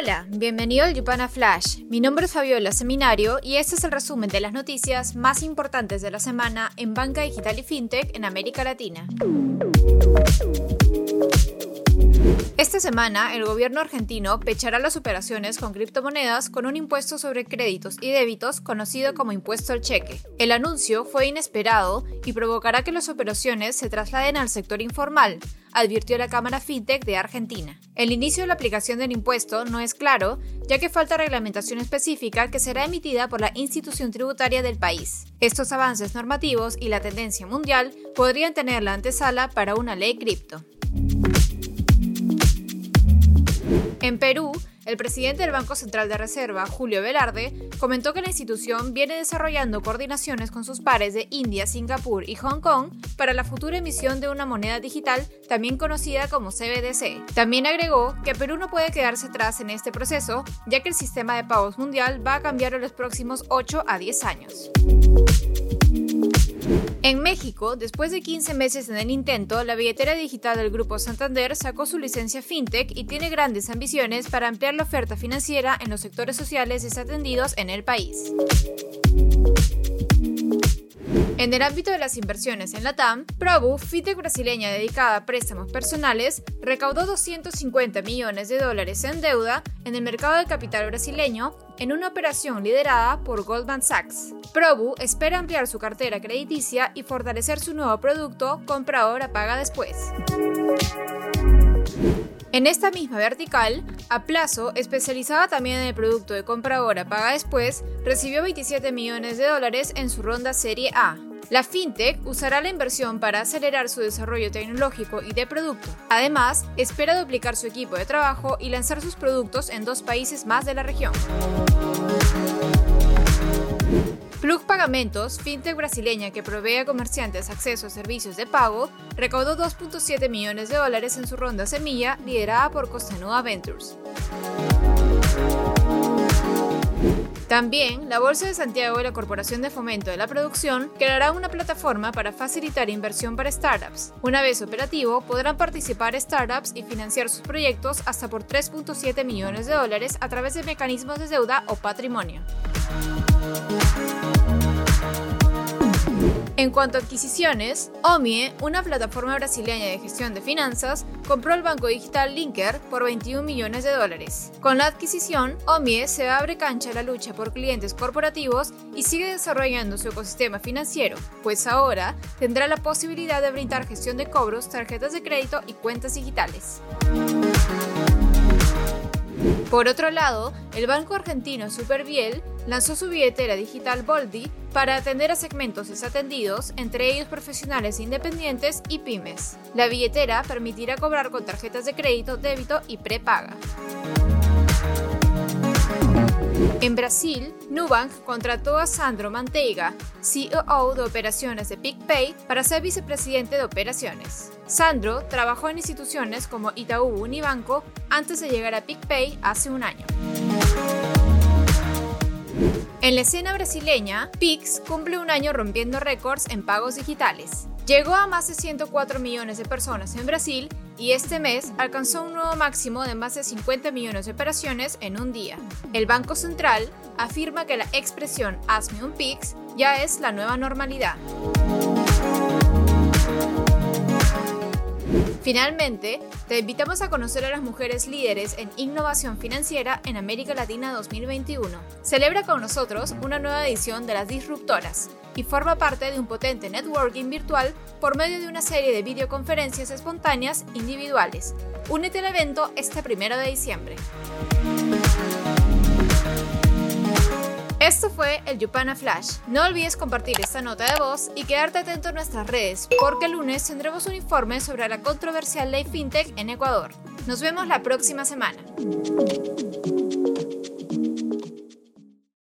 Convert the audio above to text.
Hola, bienvenido al Yupana Flash. Mi nombre es Fabiola Seminario y este es el resumen de las noticias más importantes de la semana en banca digital y fintech en América Latina. Esta semana, el gobierno argentino pechará las operaciones con criptomonedas con un impuesto sobre créditos y débitos conocido como impuesto al cheque. El anuncio fue inesperado y provocará que las operaciones se trasladen al sector informal, advirtió la Cámara FinTech de Argentina. El inicio de la aplicación del impuesto no es claro, ya que falta reglamentación específica que será emitida por la institución tributaria del país. Estos avances normativos y la tendencia mundial podrían tener la antesala para una ley cripto. En Perú, el presidente del Banco Central de Reserva, Julio Velarde, comentó que la institución viene desarrollando coordinaciones con sus pares de India, Singapur y Hong Kong para la futura emisión de una moneda digital también conocida como CBDC. También agregó que Perú no puede quedarse atrás en este proceso, ya que el sistema de pagos mundial va a cambiar en los próximos 8 a 10 años. En México, después de 15 meses en el intento, la billetera digital del Grupo Santander sacó su licencia FinTech y tiene grandes ambiciones para ampliar la oferta financiera en los sectores sociales desatendidos en el país. En el ámbito de las inversiones en la TAM, Probu, fintech brasileña dedicada a préstamos personales, recaudó 250 millones de dólares en deuda en el mercado de capital brasileño en una operación liderada por Goldman Sachs. Probu espera ampliar su cartera crediticia y fortalecer su nuevo producto compra ahora paga después. En esta misma vertical, Aplazo, especializada también en el producto de compra ahora paga después, recibió 27 millones de dólares en su ronda Serie A. La fintech usará la inversión para acelerar su desarrollo tecnológico y de producto. Además, espera duplicar su equipo de trabajo y lanzar sus productos en dos países más de la región. Plug Pagamentos, fintech brasileña que provee a comerciantes acceso a servicios de pago, recaudó 2.7 millones de dólares en su ronda semilla liderada por Costanova Ventures. También, la Bolsa de Santiago y la Corporación de Fomento de la Producción crearán una plataforma para facilitar inversión para startups. Una vez operativo, podrán participar startups y financiar sus proyectos hasta por 3.7 millones de dólares a través de mecanismos de deuda o patrimonio. En cuanto a adquisiciones, Omie, una plataforma brasileña de gestión de finanzas, compró el banco digital Linker por 21 millones de dólares. Con la adquisición, Omie se abre cancha a la lucha por clientes corporativos y sigue desarrollando su ecosistema financiero, pues ahora tendrá la posibilidad de brindar gestión de cobros, tarjetas de crédito y cuentas digitales. Por otro lado, el banco argentino Superviel lanzó su billetera digital Boldi para atender a segmentos desatendidos, entre ellos profesionales independientes y pymes. La billetera permitirá cobrar con tarjetas de crédito, débito y prepaga. En Brasil, Nubank contrató a Sandro Manteiga, CEO de operaciones de PicPay, para ser vicepresidente de operaciones. Sandro trabajó en instituciones como Itaú Unibanco antes de llegar a PicPay hace un año. En la escena brasileña, Pix cumple un año rompiendo récords en pagos digitales. Llegó a más de 104 millones de personas en Brasil y este mes alcanzó un nuevo máximo de más de 50 millones de operaciones en un día. El Banco Central afirma que la expresión Hazme un Pix ya es la nueva normalidad. Finalmente, te invitamos a conocer a las mujeres líderes en innovación financiera en América Latina 2021. Celebra con nosotros una nueva edición de las Disruptoras y forma parte de un potente networking virtual por medio de una serie de videoconferencias espontáneas individuales. Únete al evento este primero de diciembre. Esto fue el Yupana Flash. No olvides compartir esta nota de voz y quedarte atento a nuestras redes, porque el lunes tendremos un informe sobre la controversial ley FinTech en Ecuador. Nos vemos la próxima semana.